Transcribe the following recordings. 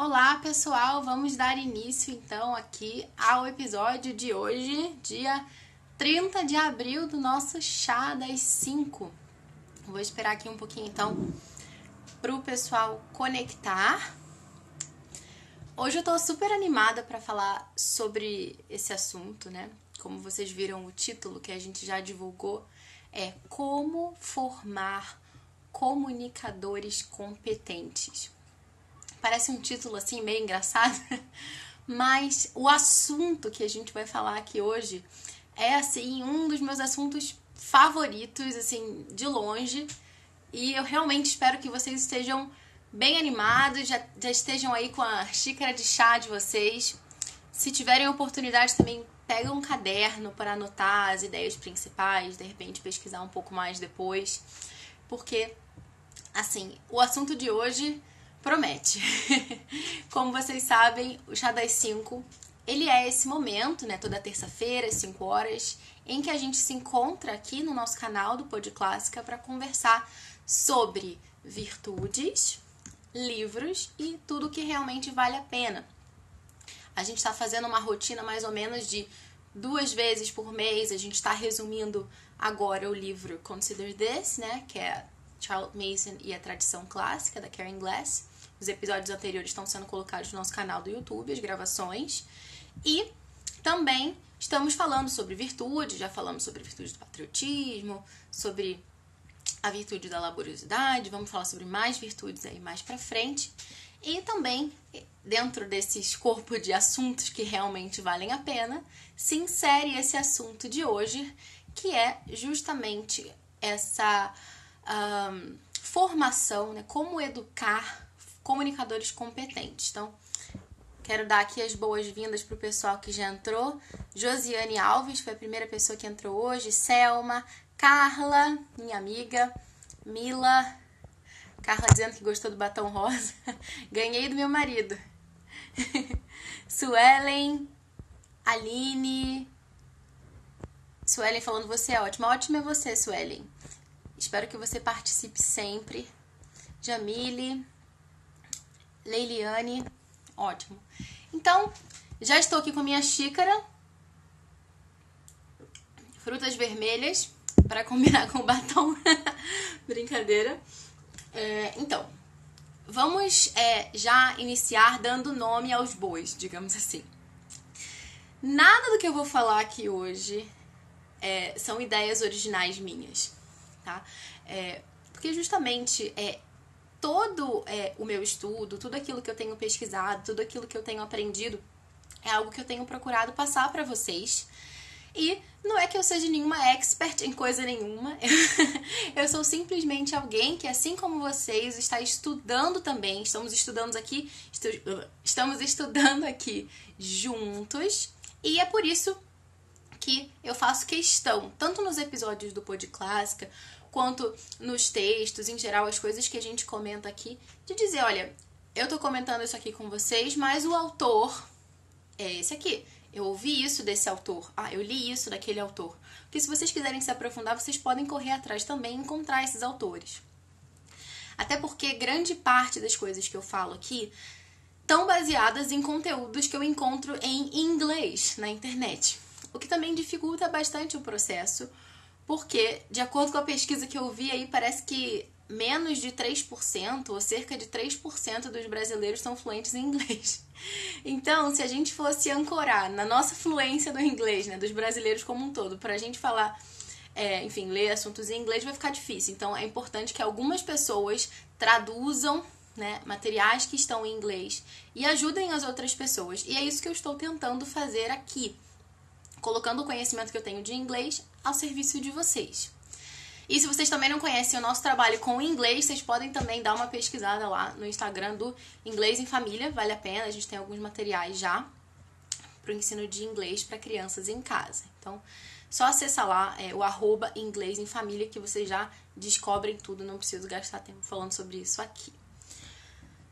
Olá, pessoal! Vamos dar início então aqui ao episódio de hoje, dia 30 de abril do nosso chá das 5. Vou esperar aqui um pouquinho então para o pessoal conectar. Hoje eu tô super animada para falar sobre esse assunto, né? Como vocês viram o título que a gente já divulgou é Como formar comunicadores competentes. Parece um título assim meio engraçado, mas o assunto que a gente vai falar aqui hoje é assim um dos meus assuntos favoritos, assim, de longe. E eu realmente espero que vocês estejam bem animados, já, já estejam aí com a xícara de chá de vocês. Se tiverem oportunidade também, pega um caderno para anotar as ideias principais, de repente pesquisar um pouco mais depois, porque assim, o assunto de hoje promete. Como vocês sabem, o Chá das 5, ele é esse momento, né, toda terça-feira, às 5 horas, em que a gente se encontra aqui no nosso canal do Pod Clássica para conversar sobre virtudes, livros e tudo que realmente vale a pena. A gente está fazendo uma rotina mais ou menos de duas vezes por mês. A gente está resumindo agora o livro Consider This, né, que é Charlotte Mason e a tradição clássica da Karen Glass. Os episódios anteriores estão sendo colocados no nosso canal do YouTube, as gravações. E também estamos falando sobre virtude, já falamos sobre virtude do patriotismo, sobre a virtude da laboriosidade, vamos falar sobre mais virtudes aí mais para frente. E também, dentro desses corpos de assuntos que realmente valem a pena, se insere esse assunto de hoje, que é justamente essa um, formação, né? Como educar comunicadores competentes. Então, quero dar aqui as boas-vindas para o pessoal que já entrou. Josiane Alves foi a primeira pessoa que entrou hoje. Selma, Carla, minha amiga, Mila. Carla dizendo que gostou do batom rosa. Ganhei do meu marido. Suelen, Aline. Suelen falando você é ótima. Ótima é você, Suelen. Espero que você participe sempre. Jamile. Leiliane, ótimo. Então, já estou aqui com a minha xícara. Frutas vermelhas para combinar com o batom. Brincadeira. É, então, vamos é, já iniciar dando nome aos bois, digamos assim. Nada do que eu vou falar aqui hoje é, são ideias originais minhas, tá? É, porque justamente é, todo é, o meu estudo, tudo aquilo que eu tenho pesquisado, tudo aquilo que eu tenho aprendido, é algo que eu tenho procurado passar para vocês. E não é que eu seja nenhuma expert em coisa nenhuma, eu sou simplesmente alguém que, assim como vocês, está estudando também. Estamos estudando aqui, estu estamos estudando aqui juntos, e é por isso que eu faço questão, tanto nos episódios do Pod Clássica, quanto nos textos, em geral, as coisas que a gente comenta aqui, de dizer, olha, eu tô comentando isso aqui com vocês, mas o autor é esse aqui. Eu ouvi isso desse autor. Ah, eu li isso daquele autor. Porque se vocês quiserem se aprofundar, vocês podem correr atrás também e encontrar esses autores. Até porque grande parte das coisas que eu falo aqui estão baseadas em conteúdos que eu encontro em inglês na internet. O que também dificulta bastante o processo, porque, de acordo com a pesquisa que eu vi aí, parece que menos de 3%, ou cerca de 3% dos brasileiros são fluentes em inglês. Então, se a gente fosse ancorar na nossa fluência do inglês, né, dos brasileiros como um todo, para a gente falar, é, enfim, ler assuntos em inglês vai ficar difícil. Então, é importante que algumas pessoas traduzam né, materiais que estão em inglês e ajudem as outras pessoas. E é isso que eu estou tentando fazer aqui colocando o conhecimento que eu tenho de inglês ao serviço de vocês. E se vocês também não conhecem o nosso trabalho com o inglês, vocês podem também dar uma pesquisada lá no Instagram do Inglês em Família, vale a pena, a gente tem alguns materiais já para o ensino de inglês para crianças em casa. Então, só acessar lá é, o arroba inglês em família que vocês já descobrem tudo, não preciso gastar tempo falando sobre isso aqui.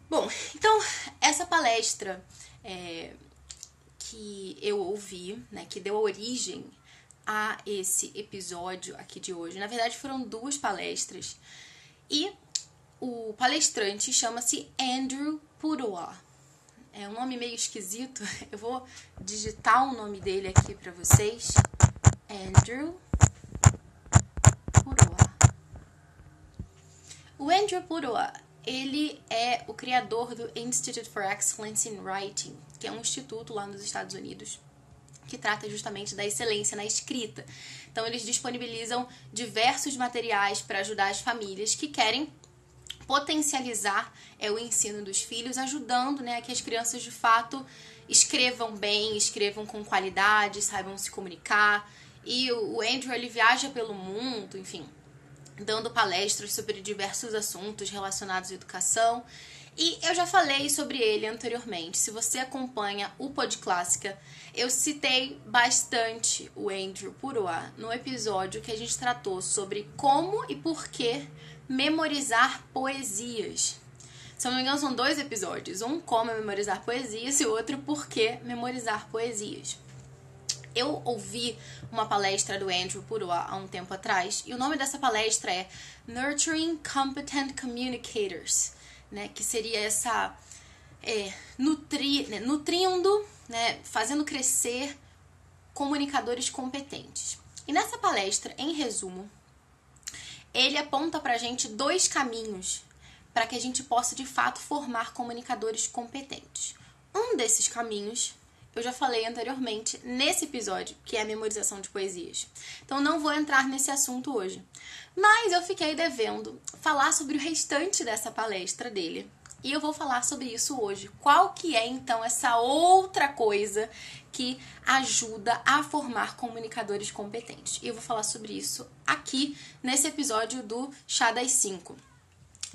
Bom, então essa palestra é, que eu ouvi, né, que deu origem a esse episódio aqui de hoje. Na verdade, foram duas palestras. E o palestrante chama-se Andrew Pudoa. É um nome meio esquisito. Eu vou digitar o nome dele aqui para vocês. Andrew Puroa. O Andrew Puroa, ele é o criador do Institute for Excellence in Writing, que é um instituto lá nos Estados Unidos que trata justamente da excelência na escrita. Então, eles disponibilizam diversos materiais para ajudar as famílias que querem potencializar é, o ensino dos filhos, ajudando né, que as crianças de fato escrevam bem, escrevam com qualidade, saibam se comunicar. E o Andrew ele viaja pelo mundo, enfim, dando palestras sobre diversos assuntos relacionados à educação. E eu já falei sobre ele anteriormente. Se você acompanha o Pod Clássica, eu citei bastante o Andrew Puroa no episódio que a gente tratou sobre como e por que memorizar poesias. Se eu não me engano, são dois episódios. Um como memorizar poesias e outro por que memorizar poesias. Eu ouvi uma palestra do Andrew Puroa há um tempo atrás e o nome dessa palestra é Nurturing Competent Communicators, né? Que seria essa é, nutri, né, nutrindo, né, fazendo crescer comunicadores competentes. E nessa palestra, em resumo, ele aponta para a gente dois caminhos para que a gente possa de fato formar comunicadores competentes. Um desses caminhos eu já falei anteriormente nesse episódio, que é a memorização de poesias. Então não vou entrar nesse assunto hoje. Mas eu fiquei devendo falar sobre o restante dessa palestra dele. E eu vou falar sobre isso hoje. Qual que é então essa outra coisa que ajuda a formar comunicadores competentes? E eu vou falar sobre isso aqui nesse episódio do Chá das 5.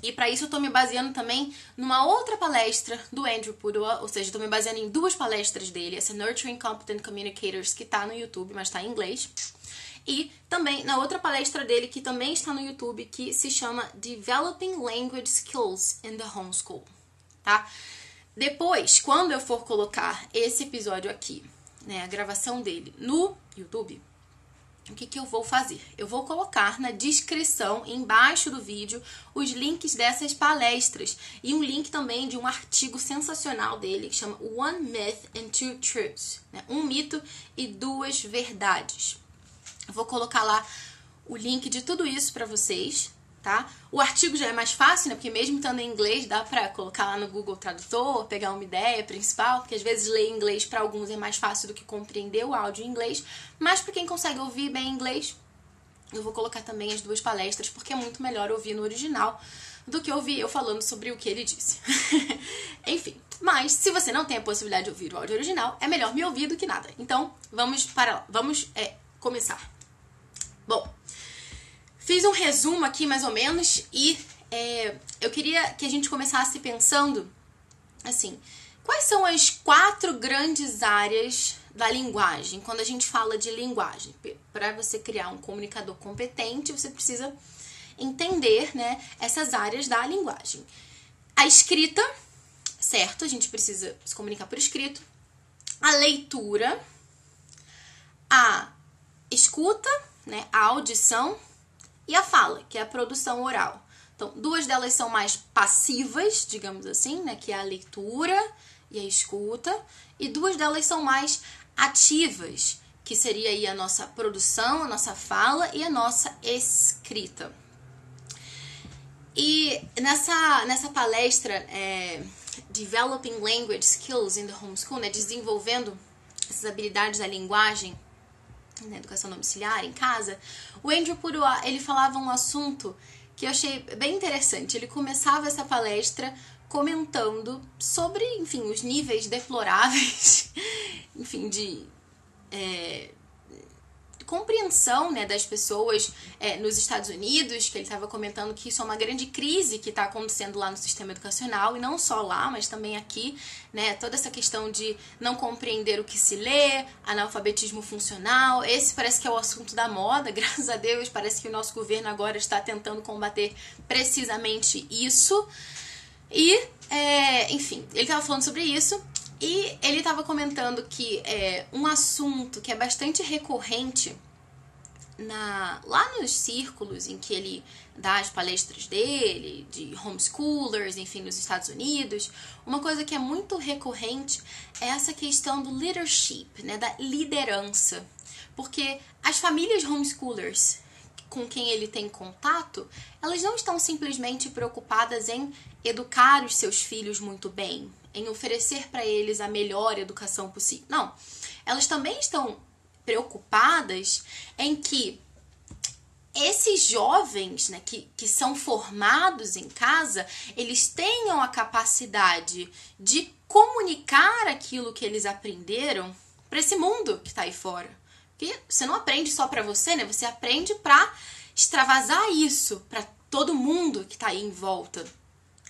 E para isso eu tô me baseando também numa outra palestra do Andrew Pudua, ou seja, tô me baseando em duas palestras dele, essa Nurturing Competent Communicators que tá no YouTube, mas tá em inglês. E também na outra palestra dele, que também está no YouTube, que se chama Developing Language Skills in the Homeschool, tá? Depois, quando eu for colocar esse episódio aqui, né, a gravação dele no YouTube, o que, que eu vou fazer? Eu vou colocar na descrição, embaixo do vídeo, os links dessas palestras e um link também de um artigo sensacional dele que chama One Myth and Two Truths né? um mito e duas verdades. Eu vou colocar lá o link de tudo isso para vocês, tá? O artigo já é mais fácil, né? Porque mesmo estando em inglês, dá pra colocar lá no Google Tradutor, pegar uma ideia principal, porque às vezes ler inglês para alguns é mais fácil do que compreender o áudio em inglês, mas para quem consegue ouvir bem inglês, eu vou colocar também as duas palestras, porque é muito melhor ouvir no original do que ouvir eu falando sobre o que ele disse. Enfim, mas se você não tem a possibilidade de ouvir o áudio original, é melhor me ouvir do que nada. Então, vamos para lá. Vamos é, começar. Bom, Fiz um resumo aqui mais ou menos e é, eu queria que a gente começasse pensando assim: quais são as quatro grandes áreas da linguagem? Quando a gente fala de linguagem, para você criar um comunicador competente, você precisa entender né, essas áreas da linguagem. A escrita, certo? A gente precisa se comunicar por escrito. A leitura, a escuta, né, a audição e a fala, que é a produção oral. Então, duas delas são mais passivas, digamos assim, né, que é a leitura e a escuta, e duas delas são mais ativas, que seria aí a nossa produção, a nossa fala e a nossa escrita. E nessa, nessa palestra, é, Developing Language Skills in the Homeschool, né, desenvolvendo essas habilidades da linguagem na educação domiciliar, em casa, o Andrew Purua, ele falava um assunto que eu achei bem interessante. Ele começava essa palestra comentando sobre, enfim, os níveis deploráveis, enfim, de é, compreensão né, das pessoas é, nos Estados Unidos, que ele estava comentando que isso é uma grande crise que está acontecendo lá no sistema educacional, e não só lá, mas também aqui, né, toda essa questão de não compreender o que se lê, analfabetismo funcional, esse parece que é o assunto da moda, graças a Deus, parece que o nosso governo agora está tentando combater precisamente isso. E, é, enfim, ele estava falando sobre isso, e ele estava comentando que é, um assunto que é bastante recorrente na, lá nos círculos em que ele dá as palestras dele, de homeschoolers, enfim, nos Estados Unidos, uma coisa que é muito recorrente é essa questão do leadership, né, da liderança. Porque as famílias homeschoolers com quem ele tem contato, elas não estão simplesmente preocupadas em educar os seus filhos muito bem, em oferecer para eles a melhor educação possível. Não. Elas também estão preocupadas em que esses jovens né, que, que são formados em casa, eles tenham a capacidade de comunicar aquilo que eles aprenderam para esse mundo que está aí fora. Porque você não aprende só para você, né? Você aprende para extravasar isso para todo mundo que está aí em volta,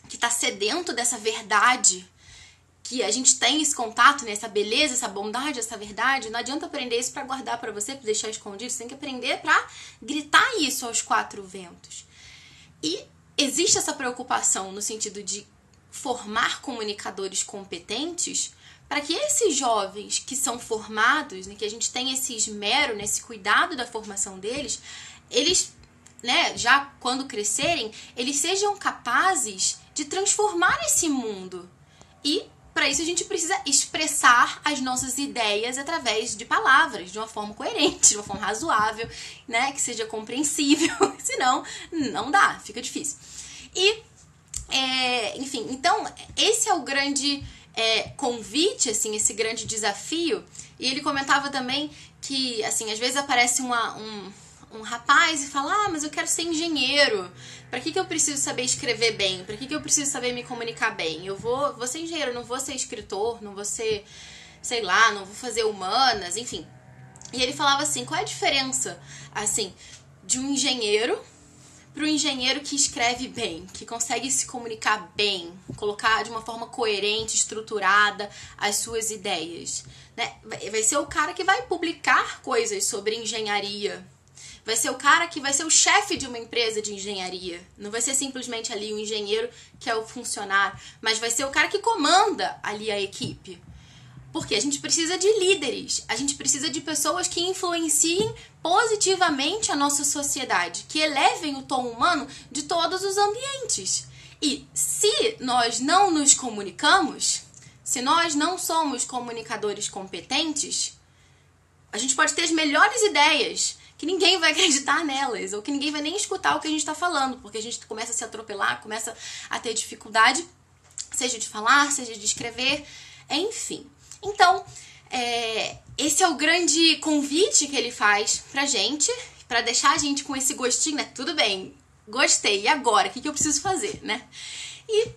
que está sedento dessa verdade que a gente tem esse contato, né, essa beleza, essa bondade, essa verdade, não adianta aprender isso para guardar para você, para deixar escondido, você tem que aprender para gritar isso aos quatro ventos. E existe essa preocupação no sentido de formar comunicadores competentes para que esses jovens que são formados, né, que a gente tem esse esmero, né, esse cuidado da formação deles, eles, né, já quando crescerem, eles sejam capazes de transformar esse mundo e para isso a gente precisa expressar as nossas ideias através de palavras, de uma forma coerente, de uma forma razoável, né, que seja compreensível. Senão, não dá, fica difícil. E, é, enfim, então esse é o grande é, convite, assim, esse grande desafio. E ele comentava também que, assim, às vezes aparece uma, um, um rapaz e fala: Ah, mas eu quero ser engenheiro. Para que, que eu preciso saber escrever bem? Para que, que eu preciso saber me comunicar bem? Eu vou, vou ser engenheiro, não vou ser escritor, não vou ser, sei lá, não vou fazer humanas, enfim. E ele falava assim: qual é a diferença, assim, de um engenheiro para o engenheiro que escreve bem, que consegue se comunicar bem, colocar de uma forma coerente, estruturada as suas ideias. Né? Vai ser o cara que vai publicar coisas sobre engenharia, vai ser o cara que vai ser o chefe de uma empresa de engenharia. Não vai ser simplesmente ali o engenheiro que é o funcionário, mas vai ser o cara que comanda ali a equipe. Porque a gente precisa de líderes, a gente precisa de pessoas que influenciem positivamente a nossa sociedade, que elevem o tom humano de todos os ambientes. E se nós não nos comunicamos, se nós não somos comunicadores competentes, a gente pode ter as melhores ideias, que ninguém vai acreditar nelas, ou que ninguém vai nem escutar o que a gente está falando, porque a gente começa a se atropelar, começa a ter dificuldade, seja de falar, seja de escrever, enfim. Então, é, esse é o grande convite que ele faz pra gente, para deixar a gente com esse gostinho, né? Tudo bem, gostei, e agora? O que, que eu preciso fazer, né? E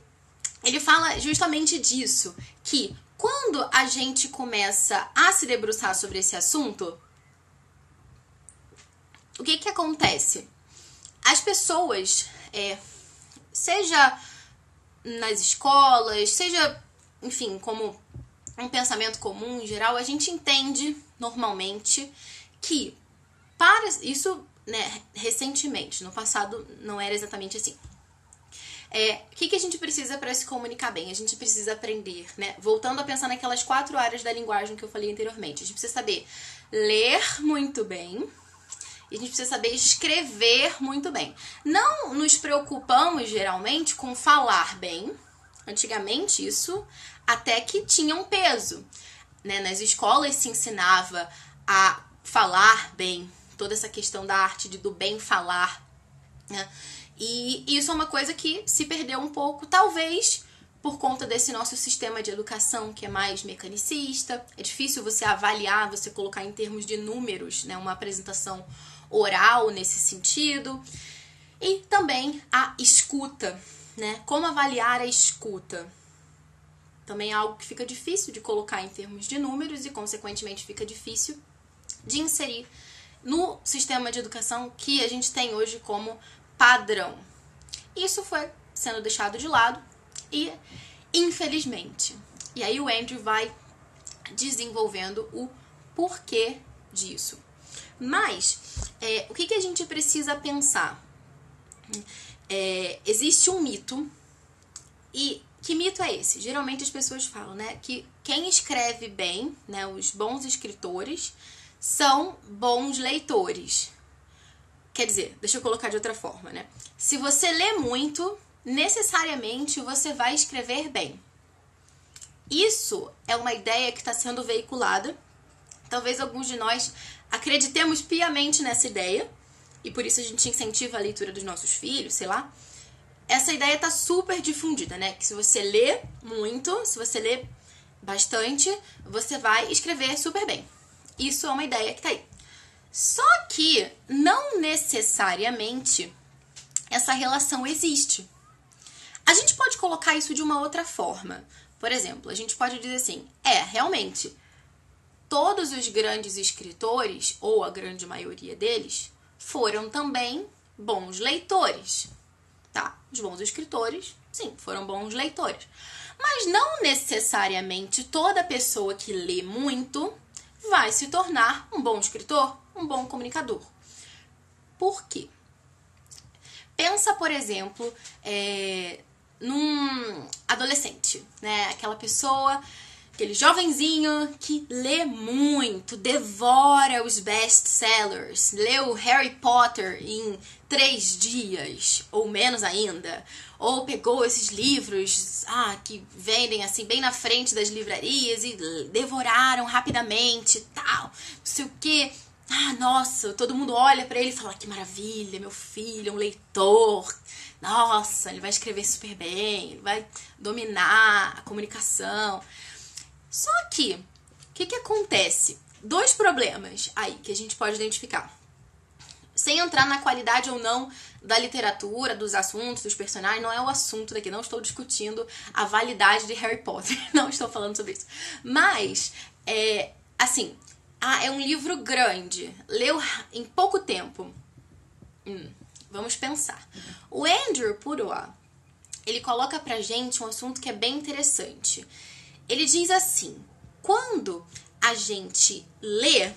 ele fala justamente disso, que quando a gente começa a se debruçar sobre esse assunto, o que que acontece? As pessoas, é, seja nas escolas, seja, enfim, como um pensamento comum em geral, a gente entende normalmente que para isso, né, recentemente, no passado não era exatamente assim. É, o que, que a gente precisa para se comunicar bem? A gente precisa aprender, né? Voltando a pensar naquelas quatro áreas da linguagem que eu falei anteriormente. A gente precisa saber ler muito bem, e a gente precisa saber escrever muito bem. Não nos preocupamos geralmente com falar bem. Antigamente isso até que tinha um peso. Né? Nas escolas se ensinava a falar bem, toda essa questão da arte de, do bem falar. Né? E isso é uma coisa que se perdeu um pouco, talvez por conta desse nosso sistema de educação que é mais mecanicista. É difícil você avaliar, você colocar em termos de números, né, uma apresentação oral nesse sentido. E também a escuta, né? Como avaliar a escuta? Também é algo que fica difícil de colocar em termos de números e, consequentemente, fica difícil de inserir no sistema de educação que a gente tem hoje como padrão. Isso foi sendo deixado de lado e, infelizmente, e aí o Andrew vai desenvolvendo o porquê disso. Mas é, o que, que a gente precisa pensar? É, existe um mito e que mito é esse? Geralmente as pessoas falam, né, que quem escreve bem, né, os bons escritores, são bons leitores. Quer dizer, deixa eu colocar de outra forma, né? Se você lê muito, necessariamente você vai escrever bem. Isso é uma ideia que está sendo veiculada. Talvez alguns de nós acreditemos piamente nessa ideia, e por isso a gente incentiva a leitura dos nossos filhos, sei lá. Essa ideia está super difundida, né? Que se você lê muito, se você lê bastante, você vai escrever super bem. Isso é uma ideia que tá aí. Só que não necessariamente essa relação existe. A gente pode colocar isso de uma outra forma. Por exemplo, a gente pode dizer assim: é, realmente, todos os grandes escritores, ou a grande maioria deles, foram também bons leitores. Os bons escritores, sim, foram bons leitores. Mas não necessariamente toda pessoa que lê muito vai se tornar um bom escritor, um bom comunicador. Por quê? Pensa, por exemplo, é, num adolescente, né? Aquela pessoa, aquele jovenzinho que lê muito, devora os best-sellers, leu Harry Potter em três dias, ou menos ainda, ou pegou esses livros ah, que vendem assim bem na frente das livrarias e devoraram rapidamente tal, não sei o que. Ah, nossa, todo mundo olha para ele e fala: que maravilha, meu filho, um leitor. Nossa, ele vai escrever super bem, ele vai dominar a comunicação. Só que, o que, que acontece? Dois problemas aí que a gente pode identificar. Sem entrar na qualidade ou não da literatura, dos assuntos, dos personagens, não é o assunto daqui. Não estou discutindo a validade de Harry Potter. Não estou falando sobre isso. Mas, é, assim, ah, é um livro grande. Leu em pouco tempo. Hum, vamos pensar. O Andrew Puroa, ele coloca pra gente um assunto que é bem interessante. Ele diz assim: quando a gente lê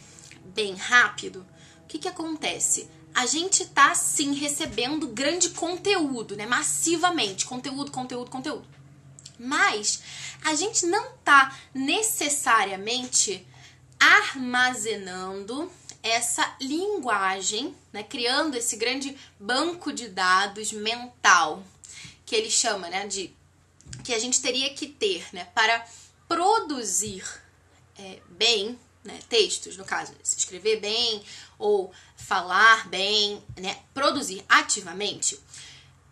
bem rápido, o que, que acontece? A gente tá sim recebendo grande conteúdo, né? Massivamente, conteúdo, conteúdo, conteúdo. Mas a gente não tá necessariamente armazenando essa linguagem, né, criando esse grande banco de dados mental que ele chama, né, de que a gente teria que ter, né, para produzir é, bem, né, textos, no caso, se escrever bem ou falar bem, né, produzir ativamente.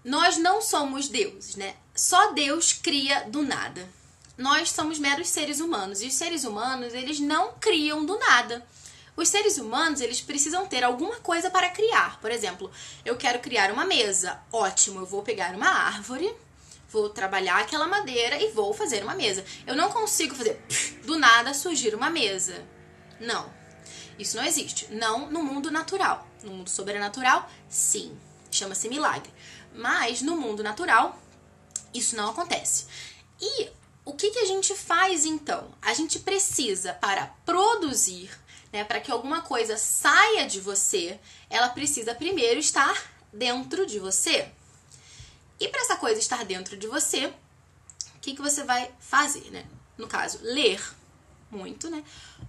Nós não somos deuses, né? Só Deus cria do nada nós somos meros seres humanos e os seres humanos eles não criam do nada. Os seres humanos eles precisam ter alguma coisa para criar. Por exemplo, eu quero criar uma mesa. Ótimo, eu vou pegar uma árvore, vou trabalhar aquela madeira e vou fazer uma mesa. Eu não consigo fazer do nada surgir uma mesa. Não. Isso não existe. Não no mundo natural. No mundo sobrenatural, sim. Chama-se milagre. Mas no mundo natural, isso não acontece. E o que, que a gente faz então? A gente precisa, para produzir, né, para que alguma coisa saia de você, ela precisa primeiro estar dentro de você. E para essa coisa estar dentro de você, o que, que você vai fazer, né? No caso, ler muito, né?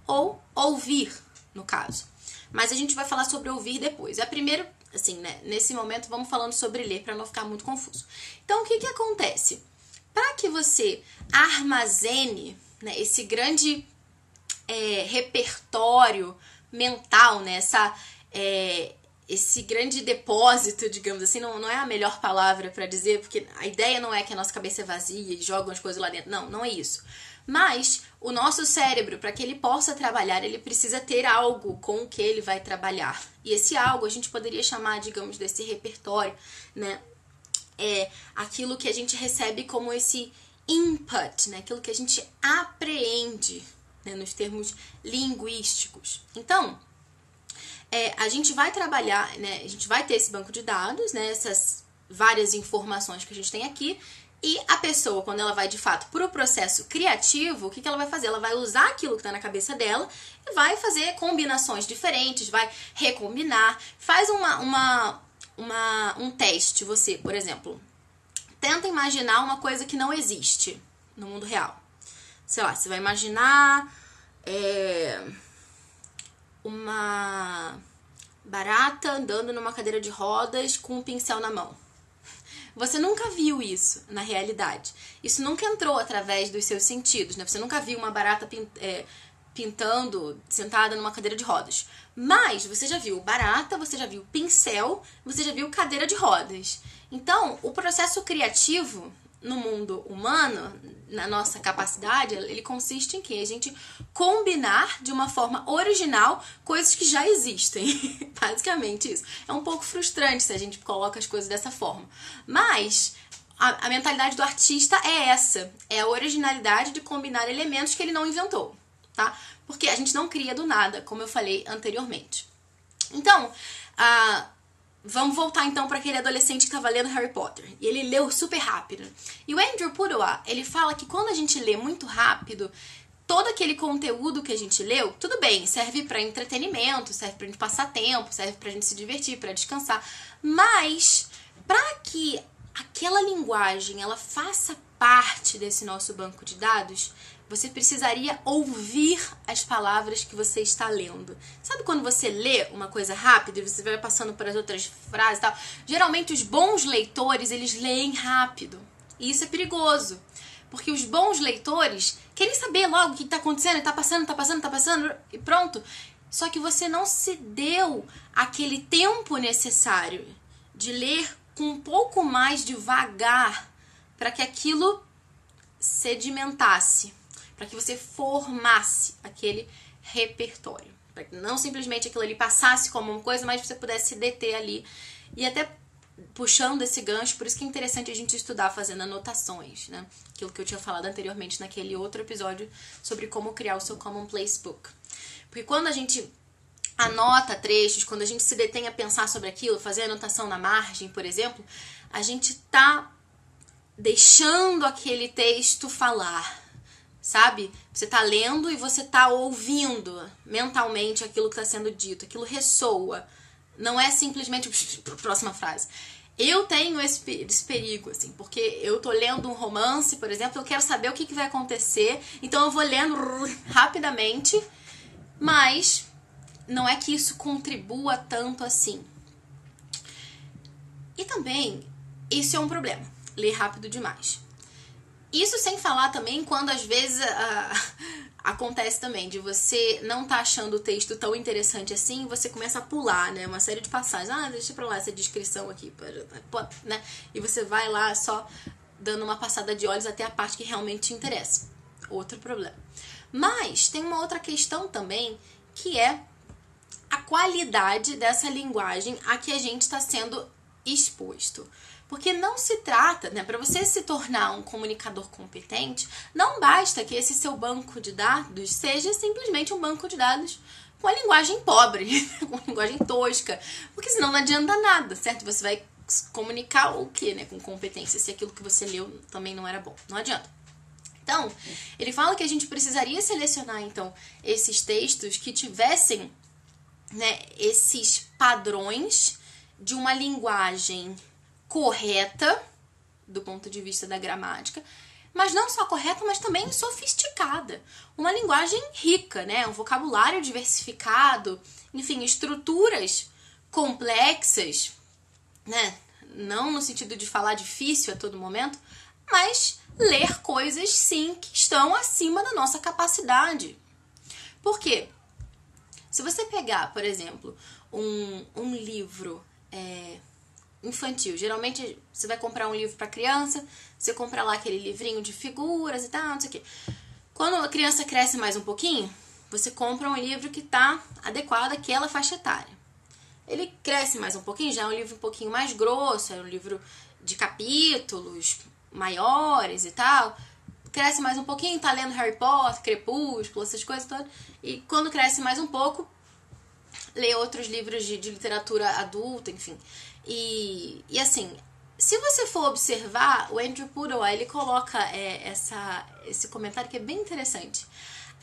Ou ouvir, no caso. Mas a gente vai falar sobre ouvir depois. É primeiro, assim, né? Nesse momento, vamos falando sobre ler para não ficar muito confuso. Então, o que, que acontece? para que você armazene né, esse grande é, repertório mental, né, essa, é, esse grande depósito, digamos assim, não, não é a melhor palavra para dizer, porque a ideia não é que a nossa cabeça é vazia e joga as coisas lá dentro. Não, não é isso. Mas o nosso cérebro, para que ele possa trabalhar, ele precisa ter algo com o que ele vai trabalhar. E esse algo a gente poderia chamar, digamos, desse repertório, né? é aquilo que a gente recebe como esse input, né? aquilo que a gente apreende né? nos termos linguísticos. Então, é, a gente vai trabalhar, né? a gente vai ter esse banco de dados, né? essas várias informações que a gente tem aqui, e a pessoa, quando ela vai de fato para o processo criativo, o que, que ela vai fazer? Ela vai usar aquilo que está na cabeça dela e vai fazer combinações diferentes, vai recombinar, faz uma, uma uma, um teste, você, por exemplo, tenta imaginar uma coisa que não existe no mundo real. Sei lá, você vai imaginar é, uma barata andando numa cadeira de rodas com um pincel na mão. Você nunca viu isso na realidade. Isso nunca entrou através dos seus sentidos, né? Você nunca viu uma barata é, pintando sentada numa cadeira de rodas. Mas você já viu barata, você já viu pincel, você já viu cadeira de rodas. Então, o processo criativo no mundo humano, na nossa capacidade, ele consiste em que a gente combinar de uma forma original coisas que já existem. Basicamente isso. É um pouco frustrante se a gente coloca as coisas dessa forma. Mas a, a mentalidade do artista é essa: é a originalidade de combinar elementos que ele não inventou, tá? Porque a gente não cria do nada, como eu falei anteriormente. Então, a Vamos voltar então para aquele adolescente que estava lendo Harry Potter. E ele leu super rápido. E o Andrew Pudewa, ele fala que quando a gente lê muito rápido, todo aquele conteúdo que a gente leu, tudo bem, serve para entretenimento, serve para gente passar tempo, serve para gente se divertir, para descansar, mas para que aquela linguagem ela faça parte desse nosso banco de dados, você precisaria ouvir as palavras que você está lendo. Sabe quando você lê uma coisa rápido e você vai passando por as outras frases e tal? Geralmente os bons leitores, eles leem rápido. E isso é perigoso. Porque os bons leitores querem saber logo o que está acontecendo, está passando, está passando, está passando, e pronto. Só que você não se deu aquele tempo necessário de ler com um pouco mais devagar para que aquilo sedimentasse para que você formasse aquele repertório. Para que não simplesmente aquilo ali passasse como uma coisa, mas você pudesse se deter ali e até puxando esse gancho, por isso que é interessante a gente estudar fazendo anotações, né? Aquilo que eu tinha falado anteriormente naquele outro episódio sobre como criar o seu Commonplace Book. Porque quando a gente anota trechos, quando a gente se detém a pensar sobre aquilo, fazer anotação na margem, por exemplo, a gente tá deixando aquele texto falar, sabe? Você tá lendo e você tá ouvindo mentalmente aquilo que está sendo dito, aquilo ressoa. Não é simplesmente próxima frase. Eu tenho esse, perigo, assim, porque eu tô lendo um romance, por exemplo, eu quero saber o que, que vai acontecer, então eu vou lendo rapidamente, mas não é que isso contribua tanto assim. E também, isso é um problema, ler rápido demais. Isso sem falar também quando às vezes acontece também de você não tá achando o texto tão interessante assim, você começa a pular, né? Uma série de passagens. Ah, deixa pra lá essa descrição aqui, né? E você vai lá só dando uma passada de olhos até a parte que realmente te interessa. Outro problema. Mas tem uma outra questão também que é a qualidade dessa linguagem a que a gente está sendo exposto. Porque não se trata, né, para você se tornar um comunicador competente, não basta que esse seu banco de dados seja simplesmente um banco de dados com a linguagem pobre, com a linguagem tosca, porque senão não adianta nada, certo? Você vai comunicar o que, né, com competência, se aquilo que você leu também não era bom. Não adianta. Então, ele fala que a gente precisaria selecionar então esses textos que tivessem, né, esses padrões de uma linguagem correta do ponto de vista da gramática, mas não só correta, mas também sofisticada. Uma linguagem rica, né? Um vocabulário diversificado, enfim, estruturas complexas, né? Não no sentido de falar difícil a todo momento, mas ler coisas sim que estão acima da nossa capacidade. Por quê? Se você pegar, por exemplo, um, um livro é, infantil. Geralmente você vai comprar um livro para criança, você compra lá aquele livrinho de figuras e tal, não sei o quê. Quando a criança cresce mais um pouquinho, você compra um livro que está adequado àquela faixa etária. Ele cresce mais um pouquinho, já é um livro um pouquinho mais grosso, é um livro de capítulos maiores e tal. Cresce mais um pouquinho, tá lendo Harry Potter, Crepúsculo, essas coisas todas. E quando cresce mais um pouco, lê outros livros de, de literatura adulta, enfim. E, e assim, se você for observar, o Andrew Pudewa, ele coloca é, essa, esse comentário que é bem interessante.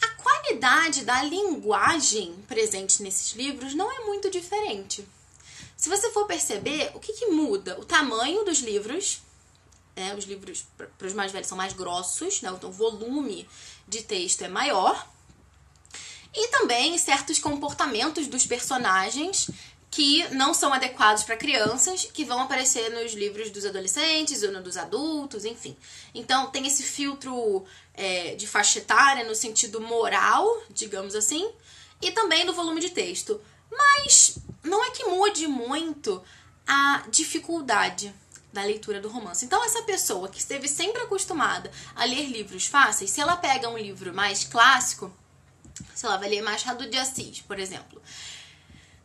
A qualidade da linguagem presente nesses livros não é muito diferente. Se você for perceber, o que, que muda? O tamanho dos livros, né? os livros para os mais velhos são mais grossos, né? então o volume de texto é maior. E também certos comportamentos dos personagens que não são adequados para crianças, que vão aparecer nos livros dos adolescentes ou dos adultos, enfim. Então tem esse filtro é, de faixa etária no sentido moral, digamos assim, e também do volume de texto. Mas não é que mude muito a dificuldade da leitura do romance. Então, essa pessoa que esteve sempre acostumada a ler livros fáceis, se ela pega um livro mais clássico, sei lá, vai ler Machado de Assis, por exemplo.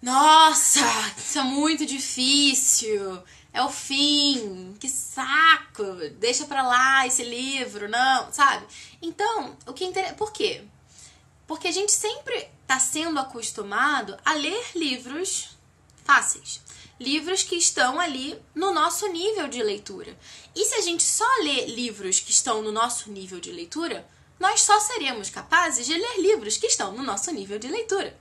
Nossa, isso é muito difícil. É o fim. Que saco. Deixa pra lá esse livro, não, sabe? Então, o que interessa. Por quê? Porque a gente sempre está sendo acostumado a ler livros fáceis. Livros que estão ali no nosso nível de leitura. E se a gente só lê livros que estão no nosso nível de leitura, nós só seremos capazes de ler livros que estão no nosso nível de leitura.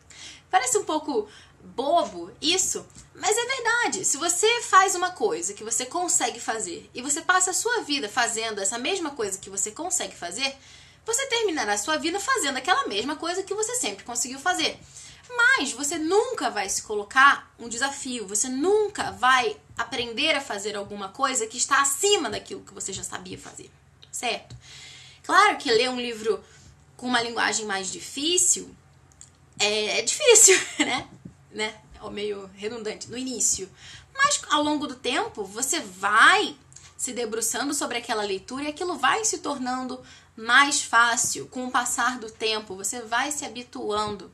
Parece um pouco bobo isso, mas é verdade. Se você faz uma coisa que você consegue fazer e você passa a sua vida fazendo essa mesma coisa que você consegue fazer, você terminará a sua vida fazendo aquela mesma coisa que você sempre conseguiu fazer. Mas você nunca vai se colocar um desafio, você nunca vai aprender a fazer alguma coisa que está acima daquilo que você já sabia fazer, certo? Claro que ler um livro com uma linguagem mais difícil é, é difícil, né? Né? Meio redundante no início. Mas ao longo do tempo, você vai se debruçando sobre aquela leitura e aquilo vai se tornando mais fácil com o passar do tempo. Você vai se habituando.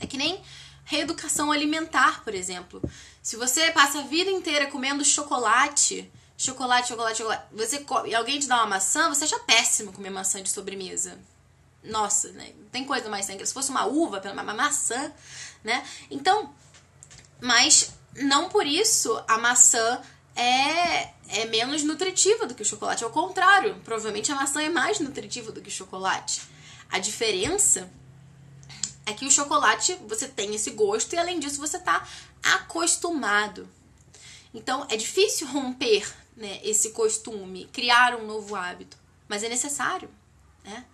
É que nem reeducação alimentar, por exemplo. Se você passa a vida inteira comendo chocolate, chocolate, chocolate, chocolate. Você come, e alguém te dá uma maçã, você acha péssimo comer maçã de sobremesa. Nossa, né? Tem coisa mais sem Se fosse uma uva, uma maçã, né? Então, mas não por isso a maçã é, é menos nutritiva do que o chocolate. Ao contrário, provavelmente a maçã é mais nutritiva do que o chocolate. A diferença é que o chocolate você tem esse gosto e além disso você está acostumado. Então é difícil romper né, esse costume, criar um novo hábito, mas é necessário. Né?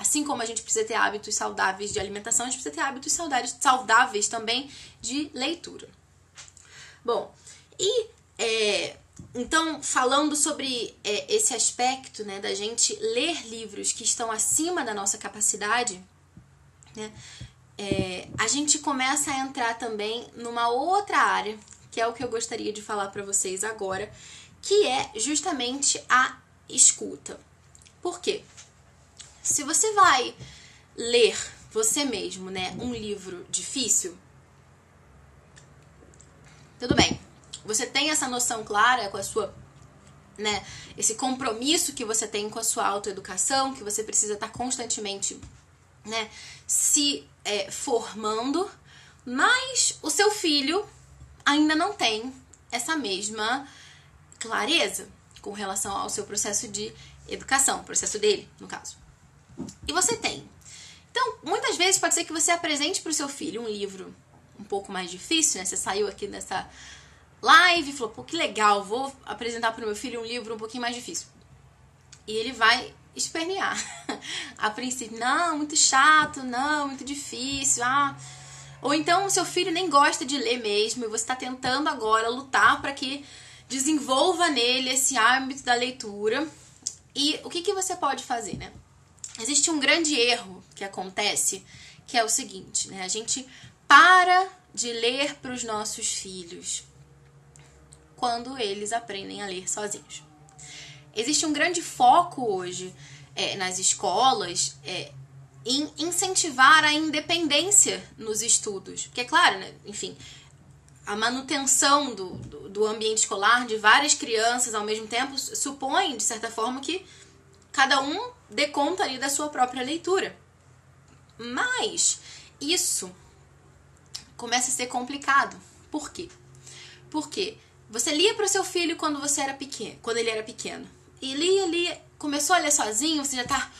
Assim como a gente precisa ter hábitos saudáveis de alimentação, a gente precisa ter hábitos saudáveis, saudáveis também de leitura. Bom, e é, então, falando sobre é, esse aspecto né, da gente ler livros que estão acima da nossa capacidade, né, é, a gente começa a entrar também numa outra área, que é o que eu gostaria de falar para vocês agora, que é justamente a escuta. Por quê? Se você vai ler você mesmo, né, um livro difícil, tudo bem. Você tem essa noção clara com a sua né, esse compromisso que você tem com a sua autoeducação, que você precisa estar constantemente né, se é, formando, mas o seu filho ainda não tem essa mesma clareza com relação ao seu processo de educação, processo dele, no caso. E você tem. Então, muitas vezes pode ser que você apresente para o seu filho um livro um pouco mais difícil, né? Você saiu aqui dessa live e falou, pô, que legal, vou apresentar para o meu filho um livro um pouquinho mais difícil. E ele vai espernear. a princípio, não, muito chato, não, muito difícil, ah. Ou então o seu filho nem gosta de ler mesmo e você está tentando agora lutar para que desenvolva nele esse hábito da leitura. E o que, que você pode fazer, né? Existe um grande erro que acontece, que é o seguinte, né? A gente para de ler para os nossos filhos quando eles aprendem a ler sozinhos. Existe um grande foco hoje é, nas escolas é, em incentivar a independência nos estudos. Porque, é claro, né, enfim, a manutenção do, do, do, ambiente escolar de várias crianças ao mesmo tempo supõe, de certa forma, que cada um dê conta ali da sua própria leitura. Mas isso começa a ser complicado. Por quê? Porque você lia para o seu filho quando você era pequeno, quando ele era pequeno. E lia, lia, começou a ler sozinho, você já tá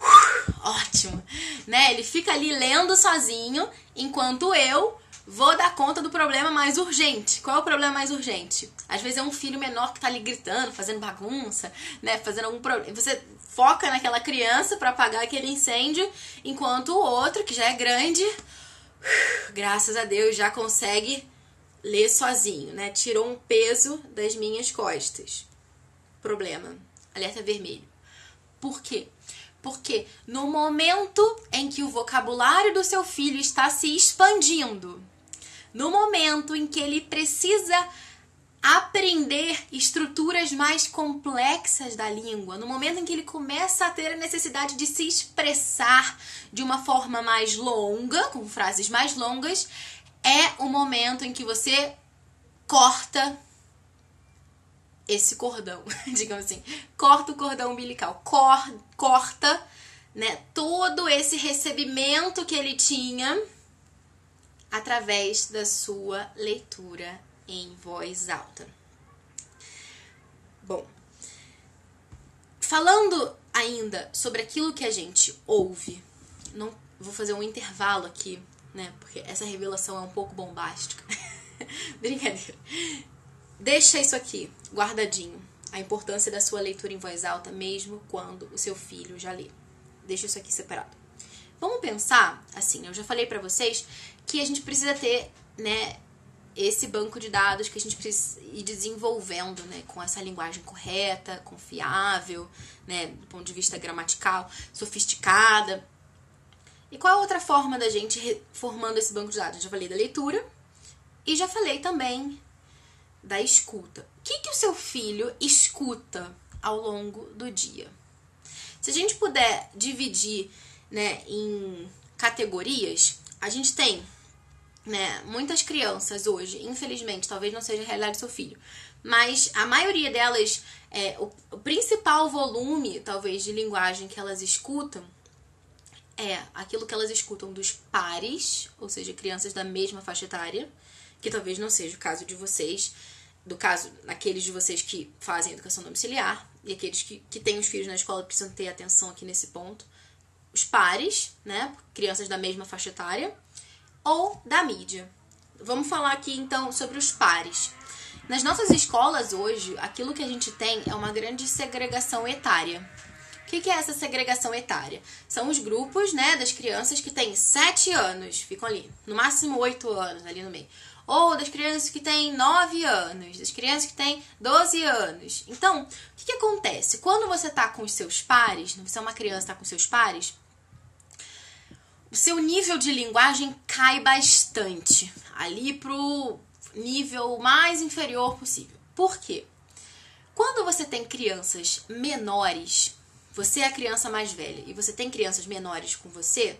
uh, ótimo, né? Ele fica ali lendo sozinho, enquanto eu vou dar conta do problema mais urgente. Qual é o problema mais urgente? Às vezes é um filho menor que tá ali gritando, fazendo bagunça, né? Fazendo algum problema. Você foca naquela criança para apagar aquele incêndio, enquanto o outro, que já é grande, graças a Deus, já consegue ler sozinho, né? Tirou um peso das minhas costas. Problema. Alerta vermelho. Por quê? Porque no momento em que o vocabulário do seu filho está se expandindo, no momento em que ele precisa aprender estruturas mais complexas da língua, no momento em que ele começa a ter a necessidade de se expressar de uma forma mais longa, com frases mais longas, é o momento em que você corta esse cordão, digamos assim, corta o cordão umbilical, cor, corta, né, todo esse recebimento que ele tinha através da sua leitura em voz alta. Bom, falando ainda sobre aquilo que a gente ouve, não vou fazer um intervalo aqui, né? Porque essa revelação é um pouco bombástica. Brincadeira. Deixa isso aqui, guardadinho. A importância da sua leitura em voz alta, mesmo quando o seu filho já lê. Deixa isso aqui separado. Vamos pensar, assim, eu já falei para vocês que a gente precisa ter, né, esse banco de dados que a gente precisa ir desenvolvendo, né, com essa linguagem correta, confiável, né, do ponto de vista gramatical, sofisticada. E qual é outra forma da gente formando esse banco de dados? Eu já falei da leitura e já falei também da escuta. O que, que o seu filho escuta ao longo do dia? Se a gente puder dividir né, em categorias, a gente tem né, muitas crianças hoje, infelizmente, talvez não seja a realidade do seu filho, mas a maioria delas, é, o, o principal volume, talvez, de linguagem que elas escutam é aquilo que elas escutam dos pares, ou seja, crianças da mesma faixa etária, que talvez não seja o caso de vocês, do caso daqueles de vocês que fazem educação domiciliar e aqueles que, que têm os filhos na escola precisam ter atenção aqui nesse ponto. Os pares, né? Crianças da mesma faixa etária, ou da mídia. Vamos falar aqui então sobre os pares. Nas nossas escolas hoje, aquilo que a gente tem é uma grande segregação etária. O que, é essa segregação etária? São os grupos, né, das crianças que têm 7 anos, ficam ali, no máximo 8 anos ali no meio ou das crianças que têm 9 anos, das crianças que têm 12 anos. Então, o que, que acontece? Quando você está com os seus pares, você é uma criança está com seus pares, seu nível de linguagem cai bastante ali pro nível mais inferior possível. Por quê? Quando você tem crianças menores, você é a criança mais velha e você tem crianças menores com você,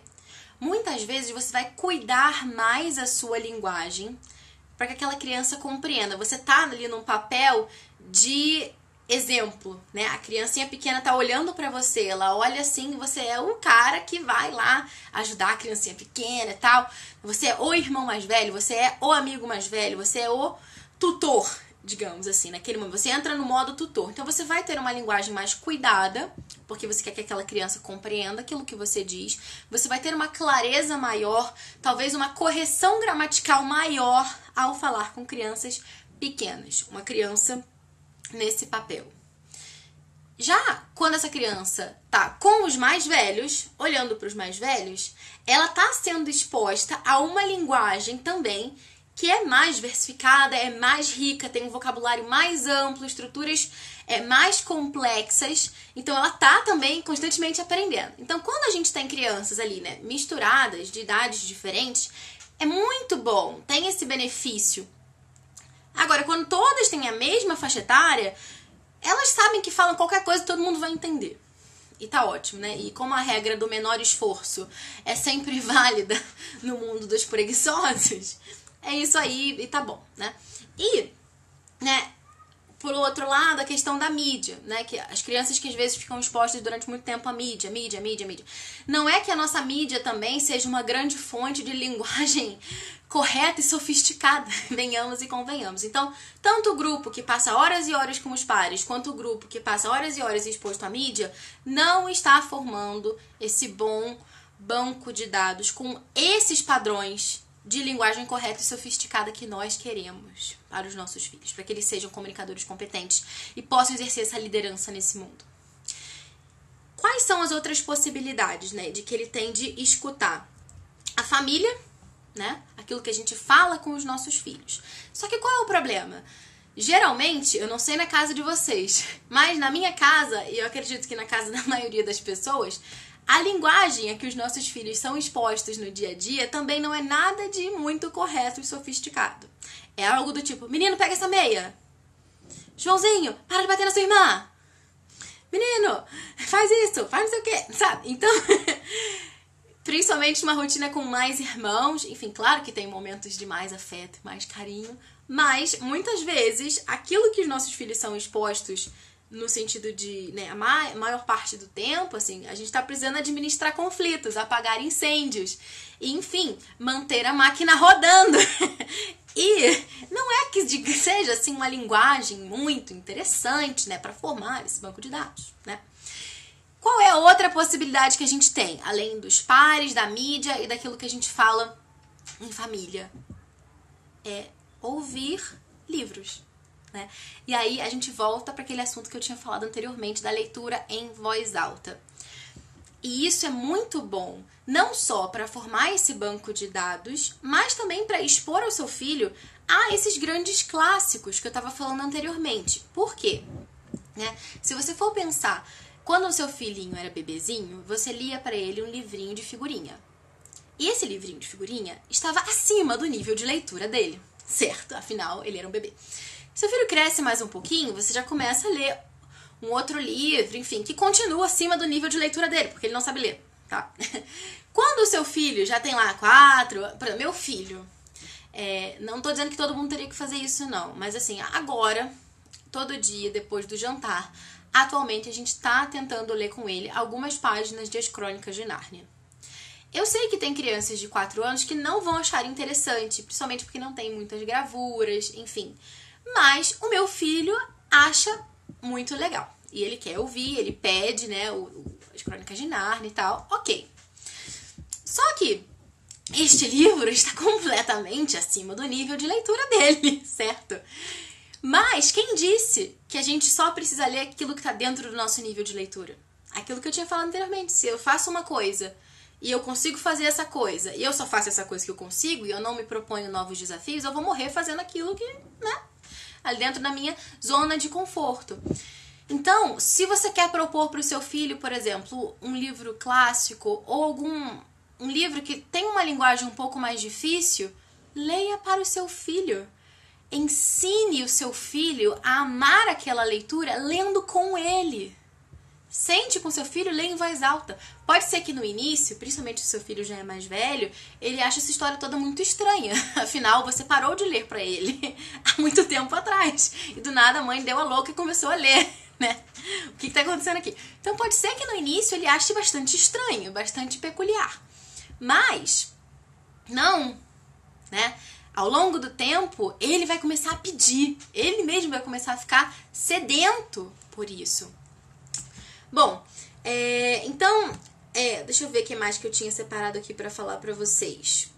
muitas vezes você vai cuidar mais a sua linguagem para que aquela criança compreenda. Você tá ali num papel de exemplo, né? A criancinha pequena tá olhando para você, ela olha assim, você é o cara que vai lá ajudar a criancinha pequena e tal. Você é o irmão mais velho, você é o amigo mais velho, você é o tutor, digamos assim, naquele momento. Você entra no modo tutor. Então você vai ter uma linguagem mais cuidada, porque você quer que aquela criança compreenda aquilo que você diz. Você vai ter uma clareza maior, talvez uma correção gramatical maior ao falar com crianças pequenas. Uma criança nesse papel. Já quando essa criança tá com os mais velhos, olhando para os mais velhos, ela tá sendo exposta a uma linguagem também que é mais versificada, é mais rica, tem um vocabulário mais amplo, estruturas é, mais complexas. Então ela tá também constantemente aprendendo. Então quando a gente tem crianças ali, né, misturadas, de idades diferentes, é muito bom, tem esse benefício. Agora, quando todas têm a mesma faixa etária, elas sabem que falam qualquer coisa e todo mundo vai entender. E tá ótimo, né? E como a regra do menor esforço é sempre válida no mundo dos preguiçosos, é isso aí e tá bom, né? E, né, por outro lado, a questão da mídia, né? Que as crianças que às vezes ficam expostas durante muito tempo à mídia, mídia, mídia, mídia. Não é que a nossa mídia também seja uma grande fonte de linguagem correta e sofisticada, venhamos e convenhamos. Então, tanto o grupo que passa horas e horas com os pares, quanto o grupo que passa horas e horas exposto à mídia, não está formando esse bom banco de dados com esses padrões de linguagem correta e sofisticada que nós queremos para os nossos filhos, para que eles sejam comunicadores competentes e possam exercer essa liderança nesse mundo. Quais são as outras possibilidades, né, de que ele tem de escutar? A família, né? Aquilo que a gente fala com os nossos filhos. Só que qual é o problema? Geralmente, eu não sei na casa de vocês, mas na minha casa, e eu acredito que na casa da maioria das pessoas, a linguagem a que os nossos filhos são expostos no dia a dia também não é nada de muito correto e sofisticado. É algo do tipo: menino, pega essa meia. Joãozinho, para de bater na sua irmã. Menino, faz isso, faz não sei o quê, sabe? Então, principalmente uma rotina com mais irmãos, enfim, claro que tem momentos de mais afeto, mais carinho, mas muitas vezes aquilo que os nossos filhos são expostos no sentido de, né, a maior parte do tempo, assim, a gente está precisando administrar conflitos, apagar incêndios, e, enfim, manter a máquina rodando. e não é que seja assim uma linguagem muito interessante, né, para formar esse banco de dados, né? Qual é a outra possibilidade que a gente tem, além dos pares, da mídia e daquilo que a gente fala em família? É ouvir livros. Né? E aí a gente volta para aquele assunto que eu tinha falado anteriormente da leitura em voz alta. E isso é muito bom, não só para formar esse banco de dados, mas também para expor ao seu filho a esses grandes clássicos que eu estava falando anteriormente. Por quê? Né? Se você for pensar, quando o seu filhinho era bebezinho, você lia para ele um livrinho de figurinha. E esse livrinho de figurinha estava acima do nível de leitura dele, certo? Afinal, ele era um bebê. Seu filho cresce mais um pouquinho, você já começa a ler um outro livro, enfim, que continua acima do nível de leitura dele, porque ele não sabe ler, tá? Quando o seu filho já tem lá quatro, meu filho, é, não tô dizendo que todo mundo teria que fazer isso, não, mas assim, agora, todo dia, depois do jantar, atualmente a gente tá tentando ler com ele algumas páginas de As Crônicas de Nárnia. Eu sei que tem crianças de 4 anos que não vão achar interessante, principalmente porque não tem muitas gravuras, enfim. Mas o meu filho acha muito legal. E ele quer ouvir, ele pede, né, o, o, as crônicas de Narnia e tal. Ok. Só que este livro está completamente acima do nível de leitura dele, certo? Mas quem disse que a gente só precisa ler aquilo que está dentro do nosso nível de leitura? Aquilo que eu tinha falado anteriormente. Se eu faço uma coisa e eu consigo fazer essa coisa, e eu só faço essa coisa que eu consigo, e eu não me proponho novos desafios, eu vou morrer fazendo aquilo que, né, ali dentro da minha zona de conforto. Então, se você quer propor para o seu filho, por exemplo, um livro clássico ou algum um livro que tem uma linguagem um pouco mais difícil, leia para o seu filho. Ensine o seu filho a amar aquela leitura lendo com ele. Sente com seu filho, lê em voz alta. Pode ser que no início, principalmente se seu filho já é mais velho, ele ache essa história toda muito estranha. Afinal, você parou de ler para ele há muito tempo atrás. E do nada a mãe deu a louca e começou a ler, né? O que está acontecendo aqui? Então pode ser que no início ele ache bastante estranho, bastante peculiar. Mas, não, né? Ao longo do tempo, ele vai começar a pedir, ele mesmo vai começar a ficar sedento por isso. Bom, é, então, é, deixa eu ver o que mais que eu tinha separado aqui para falar para vocês.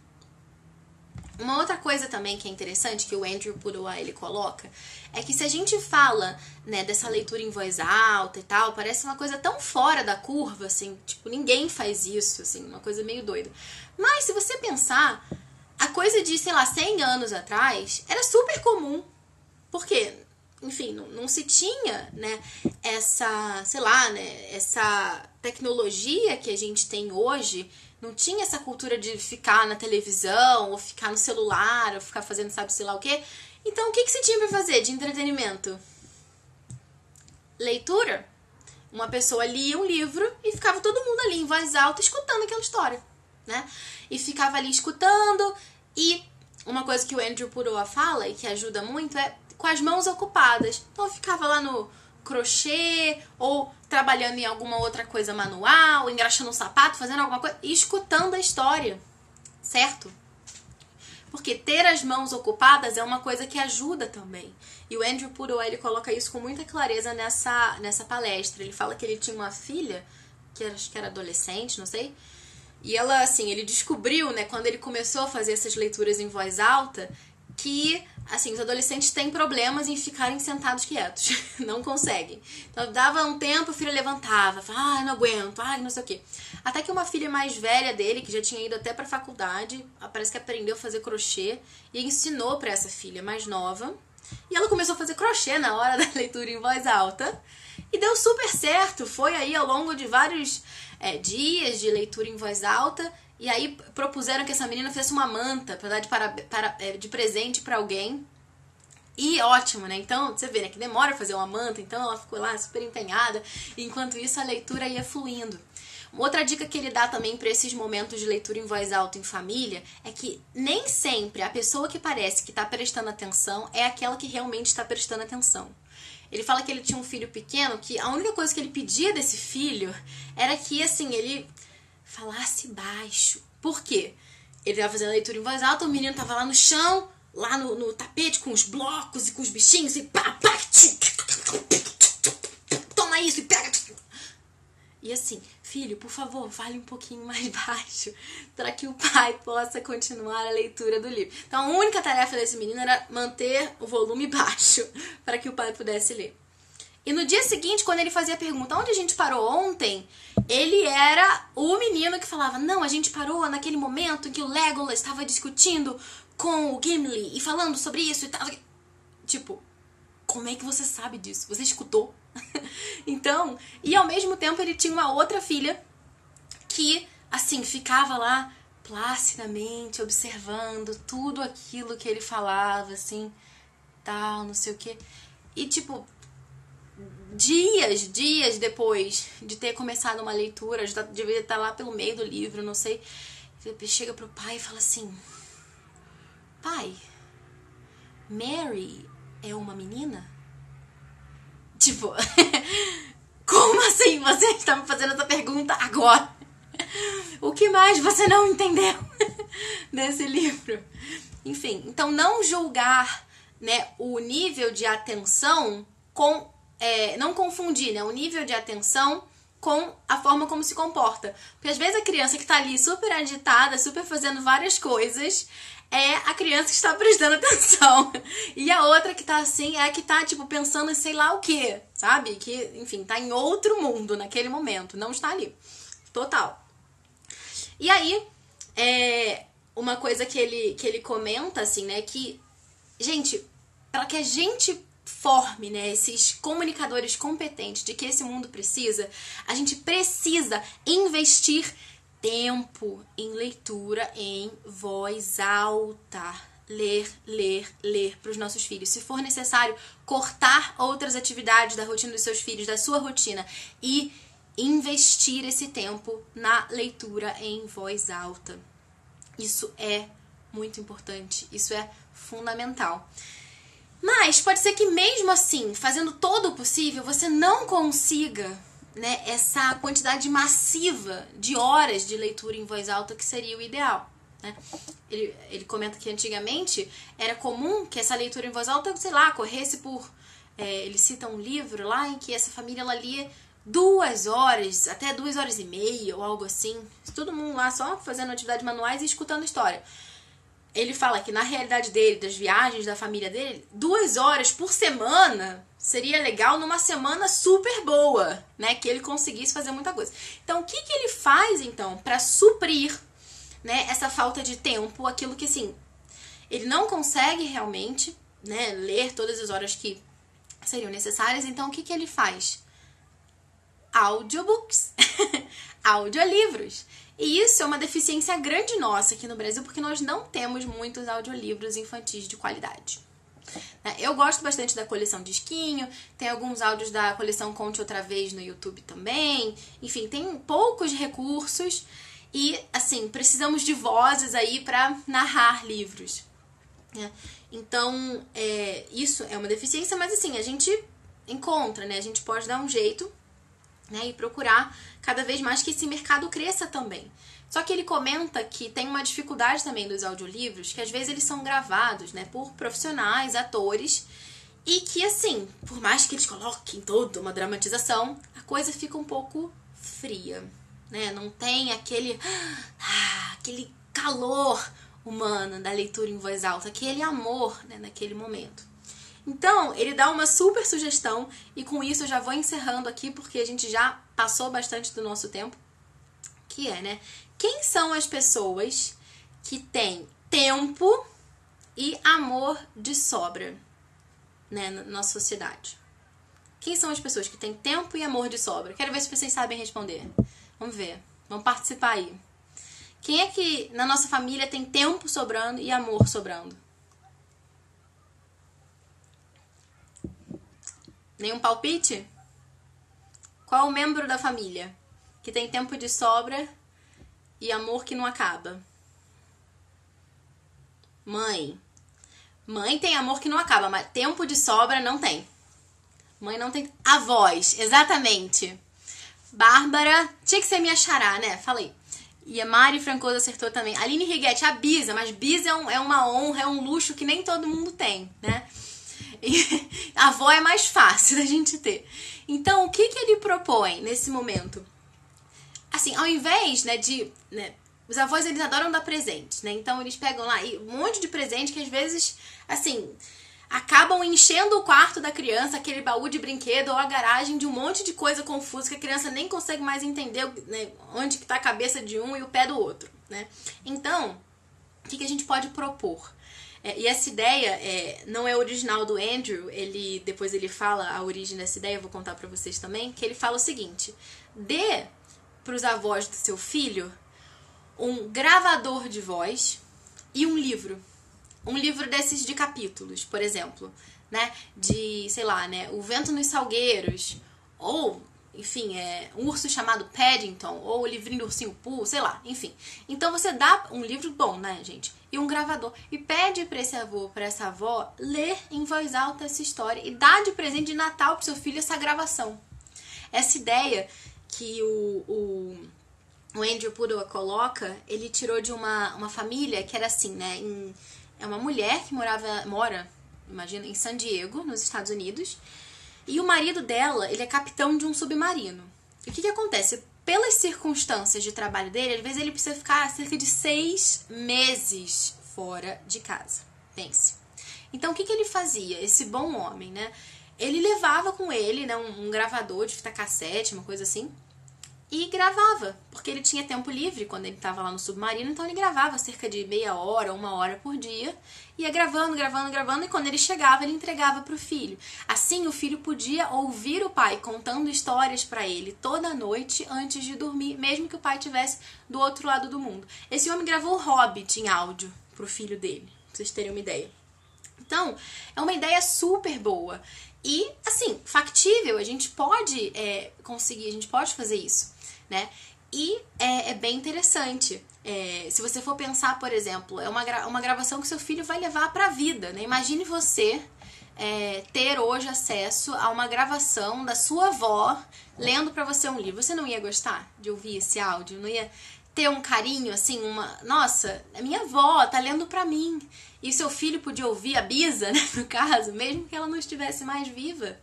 Uma outra coisa também que é interessante que o Andrew Pudoa ele coloca é que se a gente fala, né, dessa leitura em voz alta e tal, parece uma coisa tão fora da curva, assim, tipo, ninguém faz isso, assim, uma coisa meio doida. Mas se você pensar, a coisa de, sei lá, 100 anos atrás era super comum. Porque enfim, não, não, se tinha, né, essa, sei lá, né, essa tecnologia que a gente tem hoje, não tinha essa cultura de ficar na televisão, ou ficar no celular, ou ficar fazendo sabe sei lá o quê. Então, o que, que se tinha para fazer de entretenimento? Leitura. Uma pessoa lia um livro e ficava todo mundo ali em voz alta escutando aquela história, né? E ficava ali escutando e uma coisa que o Andrew Puroa fala e que ajuda muito é com as mãos ocupadas. Então eu ficava lá no crochê ou trabalhando em alguma outra coisa manual, engraxando um sapato, fazendo alguma coisa e escutando a história, certo? Porque ter as mãos ocupadas é uma coisa que ajuda também. E o Andrew Puro ele coloca isso com muita clareza nessa, nessa palestra. Ele fala que ele tinha uma filha, que acho que era adolescente, não sei. E ela, assim, ele descobriu, né, quando ele começou a fazer essas leituras em voz alta, que assim, os adolescentes têm problemas em ficarem sentados quietos. Não conseguem. Então, dava um tempo, o filho levantava, falava, ah, não aguento, ah, não sei o quê. Até que uma filha mais velha dele, que já tinha ido até pra faculdade, parece que aprendeu a fazer crochê e ensinou para essa filha mais nova. E ela começou a fazer crochê na hora da leitura em voz alta. E deu super certo. Foi aí ao longo de vários é, dias de leitura em voz alta e aí propuseram que essa menina fizesse uma manta para dar de, para, para, é, de presente para alguém. E ótimo, né? Então, você vê, né? Que demora fazer uma manta, então ela ficou lá super empenhada. enquanto isso, a leitura ia fluindo. Outra dica que ele dá também para esses momentos de leitura em voz alta em família é que nem sempre a pessoa que parece que está prestando atenção é aquela que realmente está prestando atenção. Ele fala que ele tinha um filho pequeno que a única coisa que ele pedia desse filho era que, assim, ele falasse baixo. Por quê? Ele tava fazendo a leitura em voz alta, o menino tava lá no chão, lá no, no tapete, com os blocos e com os bichinhos, e pá, pá, toma isso e pega. E assim, filho, por favor, fale um pouquinho mais baixo para que o pai possa continuar a leitura do livro. Então, a única tarefa desse menino era manter o volume baixo para que o pai pudesse ler. E no dia seguinte, quando ele fazia a pergunta onde a gente parou ontem, ele era o menino que falava: Não, a gente parou naquele momento em que o Legolas estava discutindo com o Gimli e falando sobre isso e tal. Tipo, como é que você sabe disso? Você escutou? então, e ao mesmo tempo ele tinha uma outra filha que, assim, ficava lá placidamente observando tudo aquilo que ele falava, assim, tal, não sei o que. E, tipo, dias, dias depois de ter começado uma leitura, já devia estar lá pelo meio do livro, não sei. Chega pro pai e fala assim: Pai, Mary é uma menina? Tipo, como assim você está me fazendo essa pergunta agora? O que mais você não entendeu nesse livro? Enfim, então não julgar né, o nível de atenção com é, não confundir né, o nível de atenção com a forma como se comporta. Porque às vezes a criança que está ali super agitada, super fazendo várias coisas, é a criança que está prestando atenção. E a outra que está assim é a que está tipo pensando em sei lá o que, sabe? Que, enfim, está em outro mundo naquele momento, não está ali. Total. E aí, é uma coisa que ele que ele comenta assim, né, que gente, para que a gente forme né, esses comunicadores competentes de que esse mundo precisa, a gente precisa investir tempo em leitura em voz alta. Ler, ler, ler para os nossos filhos. Se for necessário, cortar outras atividades da rotina dos seus filhos, da sua rotina, e investir esse tempo na leitura em voz alta. Isso é muito importante, isso é fundamental. Mas pode ser que mesmo assim, fazendo todo o possível, você não consiga né, essa quantidade massiva de horas de leitura em voz alta que seria o ideal. Né? Ele, ele comenta que antigamente era comum que essa leitura em voz alta, sei lá, corresse por. É, ele cita um livro lá em que essa família ela lia duas horas, até duas horas e meia ou algo assim. Todo mundo lá só fazendo atividades manuais e escutando história ele fala que na realidade dele, das viagens da família dele, duas horas por semana seria legal numa semana super boa, né? Que ele conseguisse fazer muita coisa. Então, o que, que ele faz então para suprir, né? Essa falta de tempo, aquilo que assim ele não consegue realmente, né? Ler todas as horas que seriam necessárias. Então, o que, que ele faz? Audiobooks, audiolivros. E isso é uma deficiência grande nossa aqui no Brasil, porque nós não temos muitos audiolivros infantis de qualidade. Né? Eu gosto bastante da coleção Disquinho, tem alguns áudios da coleção Conte Outra Vez no YouTube também. Enfim, tem poucos recursos e, assim, precisamos de vozes aí para narrar livros. Né? Então, é, isso é uma deficiência, mas assim, a gente encontra, né? A gente pode dar um jeito né? E procurar cada vez mais que esse mercado cresça também. Só que ele comenta que tem uma dificuldade também dos audiolivros, que às vezes eles são gravados, né, por profissionais, atores, e que assim, por mais que eles coloquem toda uma dramatização, a coisa fica um pouco fria, né? Não tem aquele ah, aquele calor humana da leitura em voz alta, aquele amor né, naquele momento. Então, ele dá uma super sugestão, e com isso eu já vou encerrando aqui, porque a gente já passou bastante do nosso tempo, que é, né? Quem são as pessoas que têm tempo e amor de sobra, né, na nossa sociedade? Quem são as pessoas que têm tempo e amor de sobra? Quero ver se vocês sabem responder. Vamos ver. Vamos participar aí. Quem é que na nossa família tem tempo sobrando e amor sobrando? Nenhum palpite? Qual o membro da família que tem tempo de sobra e amor que não acaba? Mãe. Mãe tem amor que não acaba, mas tempo de sobra não tem. Mãe não tem. Avós, exatamente. Bárbara, tinha que ser minha xará, né? Falei. E a Mari Francoso acertou também. Aline Riguete, a Bisa, mas Bisa é, um, é uma honra, é um luxo que nem todo mundo tem, né? E a avó é mais fácil da gente ter. Então, o que, que ele propõe nesse momento? Assim, ao invés né, de. Né, os avós eles adoram dar presentes, né? Então eles pegam lá um monte de presente que às vezes, assim, acabam enchendo o quarto da criança, aquele baú de brinquedo ou a garagem de um monte de coisa confusa que a criança nem consegue mais entender né, onde que tá a cabeça de um e o pé do outro, né? Então, o que, que a gente pode propor? É, e essa ideia é, não é original do Andrew, ele depois ele fala a origem dessa ideia, eu vou contar para vocês também, que ele fala o seguinte: dê para os avós do seu filho um gravador de voz e um livro. Um livro desses de capítulos, por exemplo, né? De, sei lá, né? O Vento nos Salgueiros, ou enfim, é um urso chamado Paddington, ou o livrinho do Ursinho Pooh, sei lá, enfim. Então você dá um livro bom, né, gente? E um gravador. E pede para esse avô, para essa avó, ler em voz alta essa história. E dá de presente de Natal pro seu filho essa gravação. Essa ideia que o, o, o Andrew Pudua coloca, ele tirou de uma, uma família que era assim, né? Em, é uma mulher que morava, mora, imagina, em San Diego, nos Estados Unidos e o marido dela, ele é capitão de um submarino. E o que, que acontece? Pelas circunstâncias de trabalho dele, às vezes ele precisa ficar cerca de seis meses fora de casa. Pense. Então, o que, que ele fazia? Esse bom homem, né? Ele levava com ele né, um, um gravador de fita cassete, uma coisa assim, e gravava, porque ele tinha tempo livre quando ele estava lá no submarino, então ele gravava cerca de meia hora, uma hora por dia, ia gravando, gravando, gravando, e quando ele chegava, ele entregava para o filho. Assim, o filho podia ouvir o pai contando histórias para ele toda noite antes de dormir, mesmo que o pai estivesse do outro lado do mundo. Esse homem gravou o Hobbit em áudio para o filho dele, pra vocês terem uma ideia. Então, é uma ideia super boa. E, assim, factível, a gente pode é, conseguir, a gente pode fazer isso né? E é, é bem interessante. É, se você for pensar, por exemplo, é uma, gra uma gravação que seu filho vai levar para a vida, né? Imagine você é, ter hoje acesso a uma gravação da sua avó lendo para você um livro. Você não ia gostar de ouvir esse áudio? Não ia ter um carinho, assim, uma. Nossa, a minha avó tá lendo para mim. E seu filho podia ouvir a Bisa, né, no caso, mesmo que ela não estivesse mais viva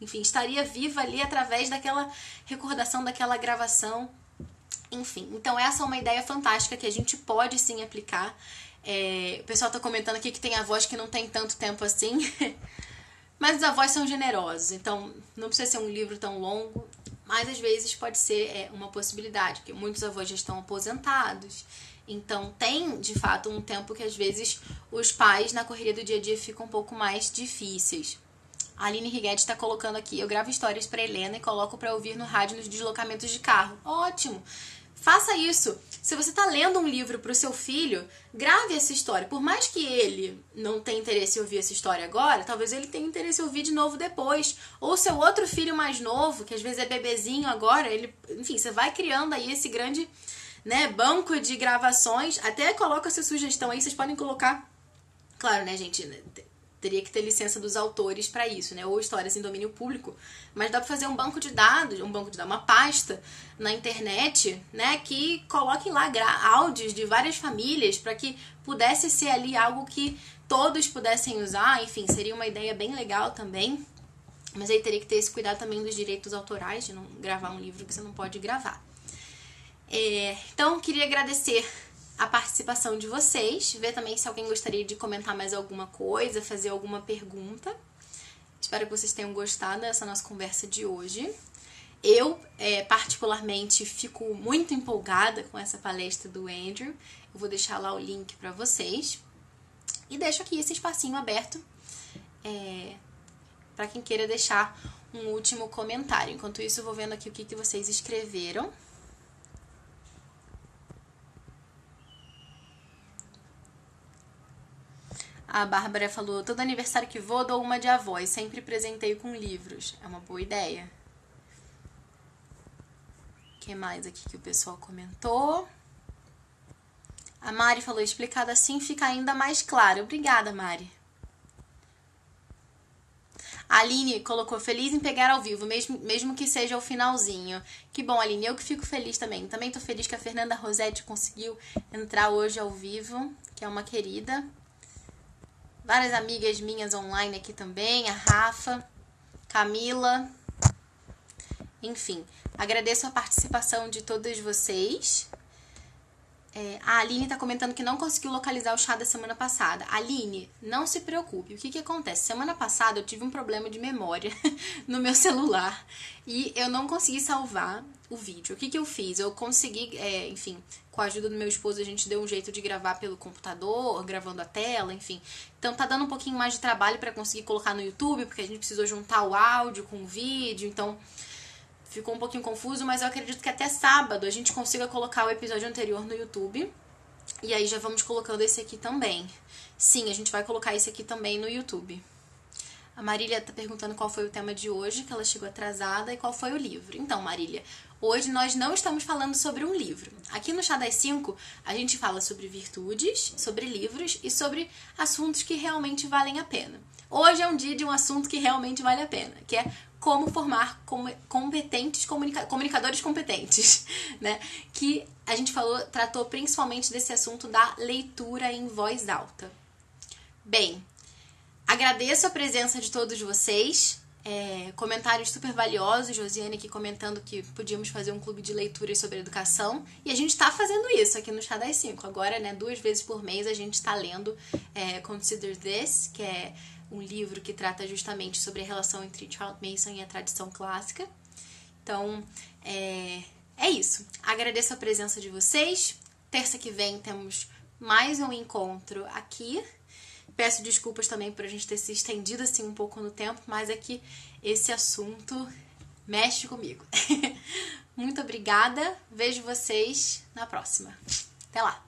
enfim, estaria viva ali através daquela recordação, daquela gravação. Enfim, então essa é uma ideia fantástica que a gente pode sim aplicar. É, o pessoal está comentando aqui que tem avós que não tem tanto tempo assim, mas os avós são generosos, então não precisa ser um livro tão longo, mas às vezes pode ser é, uma possibilidade, porque muitos avós já estão aposentados, então tem de fato um tempo que às vezes os pais na correria do dia a dia ficam um pouco mais difíceis. A Aline Riguetti está colocando aqui. Eu gravo histórias para Helena e coloco para ouvir no rádio nos deslocamentos de carro. Ótimo! Faça isso. Se você está lendo um livro para o seu filho, grave essa história. Por mais que ele não tenha interesse em ouvir essa história agora, talvez ele tenha interesse em ouvir de novo depois. Ou seu outro filho mais novo, que às vezes é bebezinho agora, ele, enfim, você vai criando aí esse grande né, banco de gravações. Até coloca essa sugestão aí, vocês podem colocar. Claro, né, gente? Teria que ter licença dos autores para isso, né? Ou histórias em domínio público. Mas dá para fazer um banco de dados, um banco de dados, uma pasta na internet, né? Que coloquem lá áudios de várias famílias para que pudesse ser ali algo que todos pudessem usar. Enfim, seria uma ideia bem legal também. Mas aí teria que ter esse cuidado também dos direitos autorais, de não gravar um livro que você não pode gravar. É, então, queria agradecer a participação de vocês, ver também se alguém gostaria de comentar mais alguma coisa, fazer alguma pergunta. Espero que vocês tenham gostado dessa nossa conversa de hoje. Eu, é, particularmente, fico muito empolgada com essa palestra do Andrew. Eu vou deixar lá o link para vocês. E deixo aqui esse espacinho aberto é, para quem queira deixar um último comentário. Enquanto isso, eu vou vendo aqui o que, que vocês escreveram. A Bárbara falou: todo aniversário que vou, dou uma de avós. Sempre presenteio com livros. É uma boa ideia. O que mais aqui que o pessoal comentou? A Mari falou: explicado assim fica ainda mais claro. Obrigada, Mari. A Aline colocou feliz em pegar ao vivo, mesmo, mesmo que seja o finalzinho. Que bom, Aline, eu que fico feliz também. Também tô feliz que a Fernanda Rosetti conseguiu entrar hoje ao vivo, que é uma querida várias amigas minhas online aqui também, a Rafa, Camila. Enfim, agradeço a participação de todos vocês. É, a Aline está comentando que não conseguiu localizar o chá da semana passada. Aline, não se preocupe. O que, que acontece? Semana passada eu tive um problema de memória no meu celular e eu não consegui salvar o vídeo. O que, que eu fiz? Eu consegui, é, enfim, com a ajuda do meu esposo, a gente deu um jeito de gravar pelo computador, gravando a tela, enfim. Então tá dando um pouquinho mais de trabalho para conseguir colocar no YouTube, porque a gente precisou juntar o áudio com o vídeo, então ficou um pouquinho confuso, mas eu acredito que até sábado a gente consiga colocar o episódio anterior no YouTube. E aí já vamos colocando esse aqui também. Sim, a gente vai colocar esse aqui também no YouTube. A Marília tá perguntando qual foi o tema de hoje, que ela chegou atrasada, e qual foi o livro. Então, Marília, hoje nós não estamos falando sobre um livro. Aqui no Chá das 5, a gente fala sobre virtudes, sobre livros e sobre assuntos que realmente valem a pena. Hoje é um dia de um assunto que realmente vale a pena, que é como formar competentes comunica comunicadores competentes, né? Que a gente falou, tratou principalmente desse assunto da leitura em voz alta. Bem, Agradeço a presença de todos vocês. É, comentários super valiosos, Josiane aqui comentando que podíamos fazer um clube de leituras sobre educação. E a gente está fazendo isso aqui no Chá das 5. Agora, né, duas vezes por mês a gente está lendo é, Consider This, que é um livro que trata justamente sobre a relação entre Charles Mason e a tradição clássica. Então, é, é isso. Agradeço a presença de vocês. Terça que vem temos mais um encontro aqui Peço desculpas também por a gente ter se estendido assim um pouco no tempo, mas é que esse assunto mexe comigo. Muito obrigada. Vejo vocês na próxima. Até lá.